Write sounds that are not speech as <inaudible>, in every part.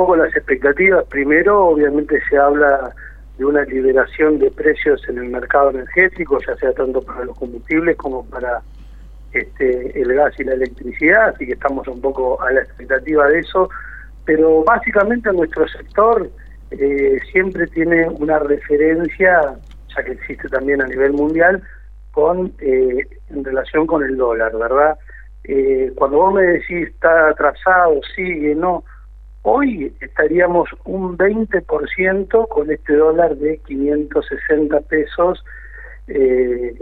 poco las expectativas. Primero, obviamente se habla de una liberación de precios en el mercado energético, ya sea tanto para los combustibles como para este, el gas y la electricidad, así que estamos un poco a la expectativa de eso, pero básicamente nuestro sector eh, siempre tiene una referencia, ya que existe también a nivel mundial, con eh, en relación con el dólar, ¿verdad? Eh, cuando vos me decís está atrasado, sigue, no, hoy estaríamos un 20% con este dólar de 560 pesos eh,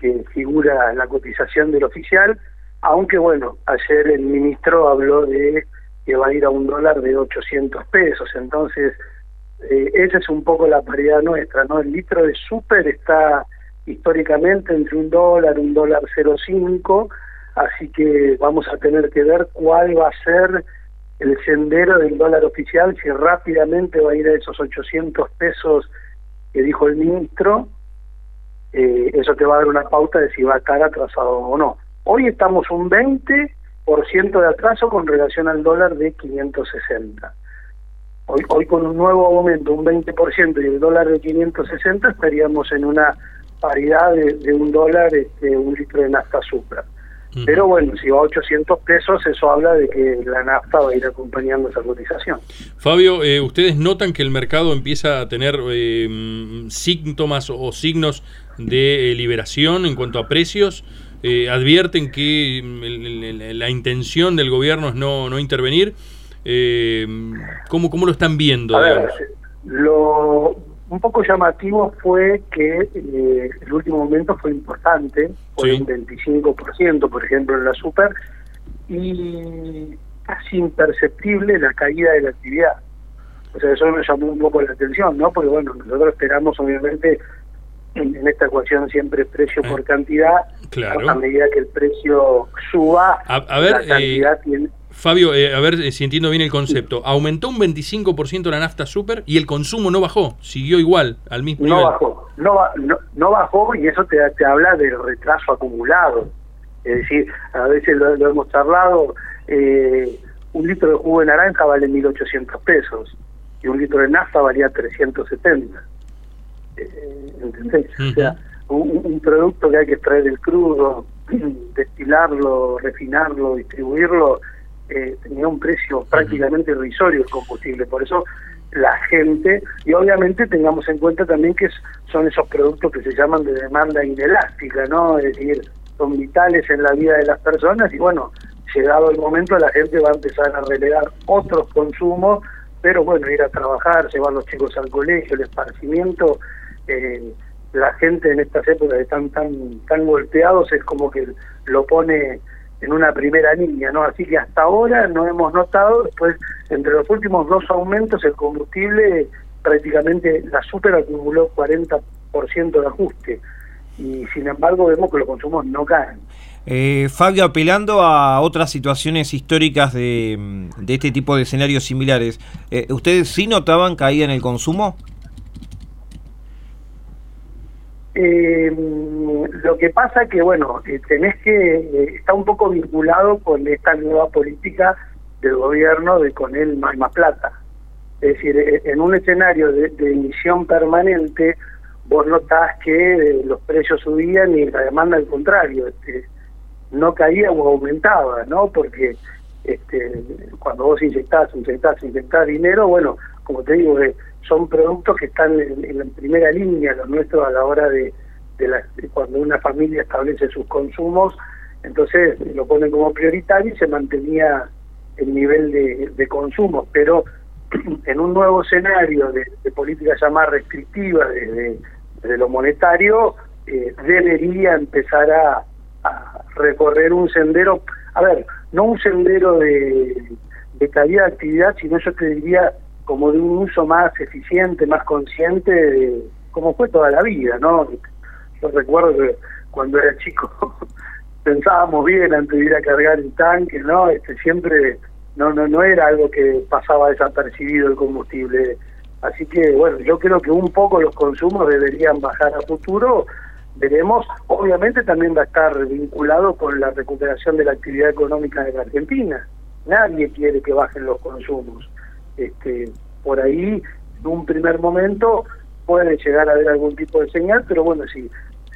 que figura la cotización del oficial, aunque bueno, ayer el ministro habló de que va a ir a un dólar de 800 pesos, entonces eh, esa es un poco la paridad nuestra, ¿no? El litro de súper está históricamente entre un dólar, un dólar 0,5, así que vamos a tener que ver cuál va a ser el sendero del dólar oficial, si rápidamente va a ir a esos 800 pesos que dijo el ministro, eh, eso te va a dar una pauta de si va a estar atrasado o no. Hoy estamos un 20% de atraso con relación al dólar de 560. Hoy, hoy con un nuevo aumento, un 20% y el dólar de 560, estaríamos en una paridad de, un dólar este, un litro de nafta supra. Pero bueno, si va a 800 pesos, eso habla de que la nafta va a ir acompañando esa cotización. Fabio, eh, ¿ustedes notan que el mercado empieza a tener eh, síntomas o signos de liberación en cuanto a precios? Eh, ¿Advierten que mm, la intención del gobierno es no, no intervenir? ¿cómo, ¿Cómo lo están viendo? A ver, lo, un poco llamativo fue que eh, el último momento fue importante, fue un 25%, por ejemplo, en la super, y casi imperceptible la caída de la actividad. O sea, eso nos llamó un poco la atención, ¿no? Porque, bueno, nosotros esperamos, obviamente, en, esta ecuación siempre precio por cantidad, claro. a medida que el precio suba, a, ver, la cantidad eh, tiene Fabio, eh, a ver eh, si entiendo bien el concepto. Aumentó un 25% la nafta super y el consumo no bajó, siguió igual, al mismo no nivel. Bajó, no, no, no bajó y eso te, te habla del retraso acumulado. Es decir, a veces lo, hemos charlado, eh, un litro de jugo de naranja vale 1.800 pesos y un litro de nafta valía 370. ¿Entendés? O sea, un, un producto que hay que extraer del crudo, <clears throat> destilarlo, refinarlo, distribuirlo, eh, tenía un precio prácticamente irrisorio el combustible. Por eso la gente, y obviamente tengamos en cuenta también que son esos productos que se llaman de demanda inelástica, ¿no? Es decir, son vitales en la vida de las personas y bueno, llegado el momento la gente va a empezar a relegar otros consumos, pero bueno, ir a trabajar, llevar a los chicos al colegio, el esparcimiento, eh, la gente en estas épocas están tan, tan golpeados, es como que lo pone en una primera línea, ¿no? Así que hasta ahora no hemos notado, después, entre los últimos dos aumentos, el combustible prácticamente la super acumuló 40% de ajuste y sin embargo vemos que los consumos no caen. Eh, Fabio, apelando a otras situaciones históricas de, este tipo de escenarios similares, eh, ¿ustedes sí notaban caída en el consumo? Eh, lo que pasa que, bueno, eh, tenés que, eh, está un poco vinculado con esta nueva política del gobierno de con él más, plata. Es decir, eh, en un escenario de, emisión permanente, vos notás que los precios subían y la demanda al contrario, este, no caía o aumentaba, ¿no? Porque este, cuando vos inyectás, inyectás, inyectás dinero, bueno, como te digo, son productos que están en, la primera línea, los nuestros a la hora de, de, cuando una familia establece sus consumos, entonces lo ponen como prioritario y se mantenía el nivel de, de consumo, pero <clears throat> en un nuevo escenario de, política ya más restrictiva de, lo monetario, eh, debería empezar a, a, recorrer un sendero, a ver, no un sendero de, de calidad de actividad, sino yo te diría como de un uso más eficiente, más consciente, de, como fue toda la vida, ¿no? Yo recuerdo que cuando era chico <laughs> pensábamos bien antes de ir a cargar el tanque, ¿no? Este, siempre no, no, no era algo que pasaba desapercibido el combustible. Así que, bueno, yo creo que un poco los consumos deberían bajar a futuro. Veremos, obviamente también va a estar vinculado con la recuperación de la actividad económica en la Argentina. Nadie quiere que bajen los consumos este, por ahí en un primer momento puede llegar a haber algún tipo de señal, pero bueno, si,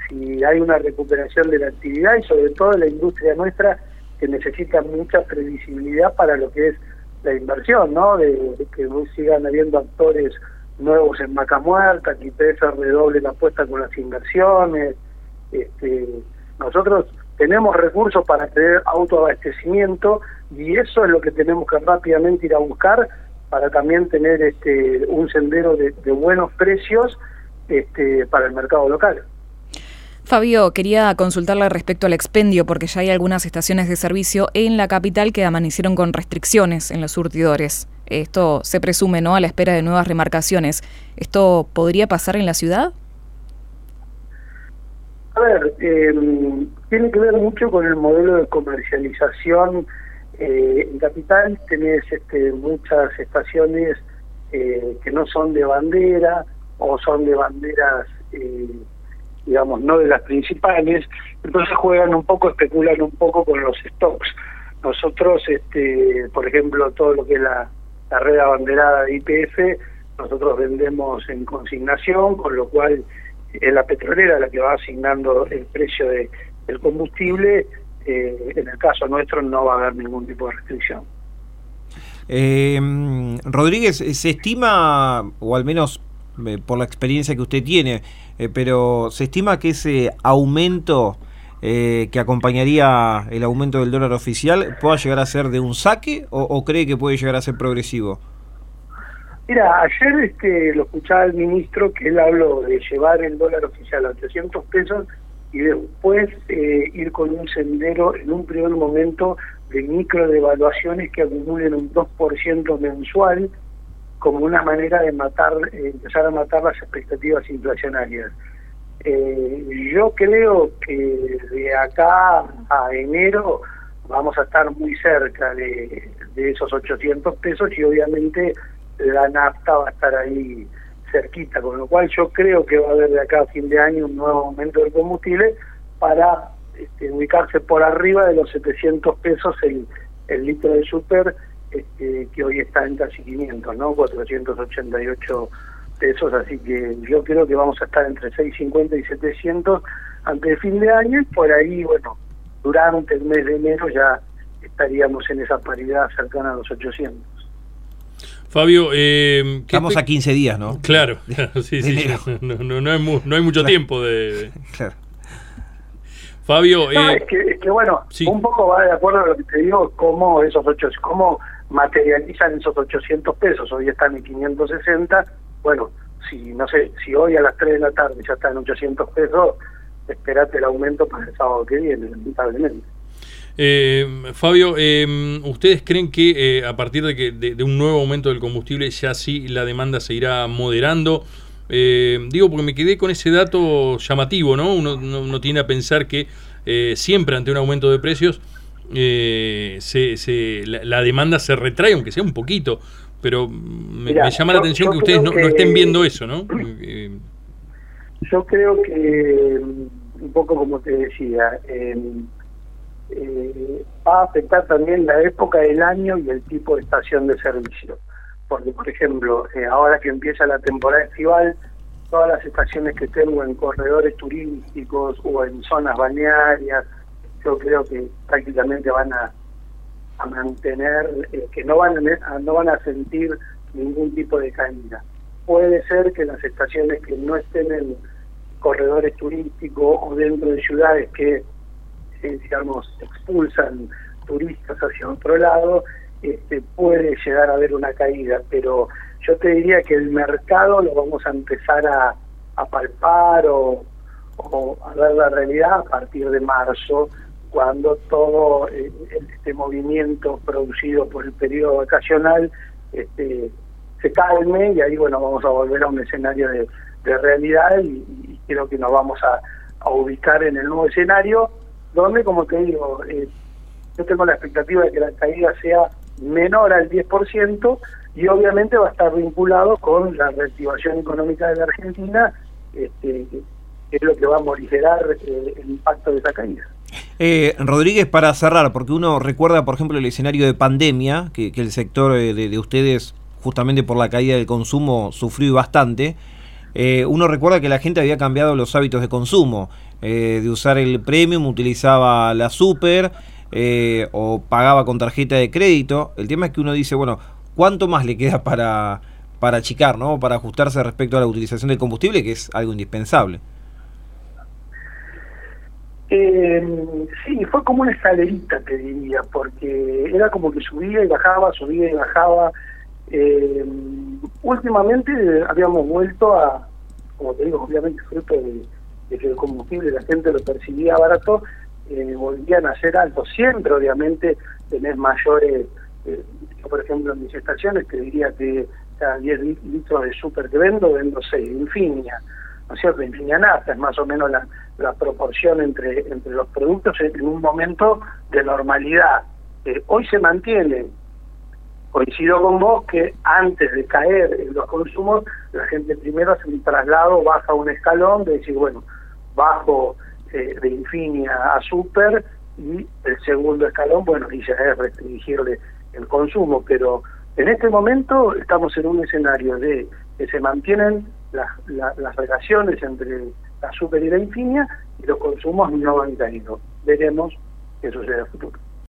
si hay una recuperación de la actividad y sobre todo de la industria nuestra que necesita mucha previsibilidad para lo que es la inversión, ¿no? De, que sigan habiendo actores nuevos en Maca Muerta, que IPF redoble la apuesta con las inversiones. Este, nosotros tenemos recursos para tener autoabastecimiento y eso es lo que tenemos que rápidamente ir a buscar para también tener este, un sendero de, buenos precios este, para el mercado local. Fabio, quería consultarle respecto al expendio, porque ya hay algunas estaciones de servicio en la capital que amanecieron con restricciones en los surtidores. Esto se presume, ¿no?, a la espera de nuevas remarcaciones. ¿Esto podría pasar en la ciudad? A ver, em, tiene que ver mucho con el modelo de comercialización. Eh, en Capital tenés este, muchas estaciones eh, que no son de bandera o son de banderas, eh, digamos, no de las principales, entonces juegan un poco, especulan un poco con los stocks. Nosotros, este, por ejemplo, todo lo que es la, red abanderada de IPF, nosotros vendemos en consignación, con lo cual es la petrolera la que va asignando el precio de, del combustible, eh, en el caso nuestro no va a haber ningún tipo de restricción. Eh, Rodríguez, ¿se estima, o al menos eh, por la experiencia que usted tiene, eh, pero se estima que ese aumento que acompañaría el aumento del dólar oficial pueda llegar a ser de un saque o cree que puede llegar a ser progresivo? Mira, ayer este, lo escuchaba el ministro que él habló de llevar el dólar oficial a 800 pesos y después eh, ir con un sendero en un primer momento de micro devaluaciones que acumulen un 2% mensual como una manera de matar, eh, empezar a matar las expectativas inflacionarias. Eh, yo creo que de acá a enero vamos a estar muy cerca de esos 800 pesos y obviamente la nafta va a estar ahí cerquita, con lo cual yo creo que va a haber de acá a fin de año un nuevo aumento del combustible para este, ubicarse por arriba de los 700 pesos el, el litro de super, este, que hoy está en casi 500, ¿no? 488 pesos, así que yo creo que vamos a estar entre 650 y 700 antes de fin de año y por ahí, bueno, durante el mes de enero ya estaríamos en esa paridad cercana a los 800. Fabio, eh, estamos a 15 días, ¿no? Claro, <laughs> sí, sí, <laughs> no, no, no, hay no, hay mucho tiempo de... <laughs> Claro. Fabio, eh, es, que, es, que, bueno, un poco va de acuerdo a lo que te digo, cómo esos ocho, cómo materializan esos 800 pesos, hoy están en 560, bueno, si no sé, si hoy a las 3 de la tarde ya están en 800 pesos, esperate el aumento para el sábado que viene, lamentablemente. Eh, Fabio, eh, ¿ustedes creen que eh, a partir de, que, de, un nuevo aumento del combustible ya sí la demanda se irá moderando? Eh, digo, porque me quedé con ese dato llamativo, ¿no? Uno, no, tiene a pensar que siempre ante un aumento de precios se, la, demanda se retrae, aunque sea un poquito, pero me, llama la atención que ustedes no, estén viendo eso, ¿no? <clears throat> yo creo que, un poco como te decía, eh, va a afectar también la época del año y el tipo de estación de servicio. Porque, por ejemplo, eh, ahora que empieza la temporada estival, todas las estaciones que tengo en corredores turísticos o en zonas balnearias, yo creo que prácticamente van a, a mantener, eh, que no van a, no van a sentir ningún tipo de caída. Puede ser que las estaciones que no estén en corredores turísticos o dentro de ciudades que digamos, expulsan turistas hacia otro lado, este, puede llegar a haber una caída, pero yo te diría que el mercado lo vamos a empezar a, palpar o, a ver la realidad a partir de marzo, cuando todo eh, este movimiento producido por el periodo vacacional este, se calme y ahí bueno vamos a volver a un escenario de, realidad y, creo que nos vamos a, a ubicar en el nuevo escenario donde, como te digo, eh, yo tengo la expectativa de que la caída sea menor al 10% y obviamente va a estar vinculado con la reactivación económica de la Argentina, este, que es lo que va a morigerar eh, el impacto de esa caída. Eh, Rodríguez, para cerrar, porque uno recuerda, por ejemplo, el escenario de pandemia, que, el sector de, ustedes justamente por la caída del consumo, sufrió bastante. Eh, uno recuerda que la gente había cambiado los hábitos de consumo, eh, de usar el premium, utilizaba la super o pagaba con tarjeta de crédito. El tema es que uno dice, bueno, ¿cuánto más le queda para, para achicar, ¿no? para ajustarse respecto a la utilización del combustible, que es algo indispensable? Eh, sí, fue como una escalerita, te diría, porque era como que subía y bajaba, subía y bajaba. Eh, últimamente habíamos vuelto a, como te digo, obviamente fruto de, que el combustible la gente lo percibía barato, eh, volvían a ser altos. Siempre, obviamente, tenés mayores, eh, por ejemplo, en mis estaciones te diría que cada 10 litros de super que vendo, vendo 6, Infinia, ¿no es cierto? Infinia Nafta es más o menos la la proporción entre, entre los productos en un momento de normalidad. Eh, hoy se mantiene, coincido con vos, que antes de caer en los consumos, la gente primero hace un traslado, baja un escalón, de decir, bueno, bajo eh, de Infinia a Super, y el segundo escalón, bueno, dice es restringirle el consumo, pero en este momento estamos en un escenario de que se mantienen las, las relaciones entre la super y la infinia y los consumos no han caído. Veremos qué sucede a futuro.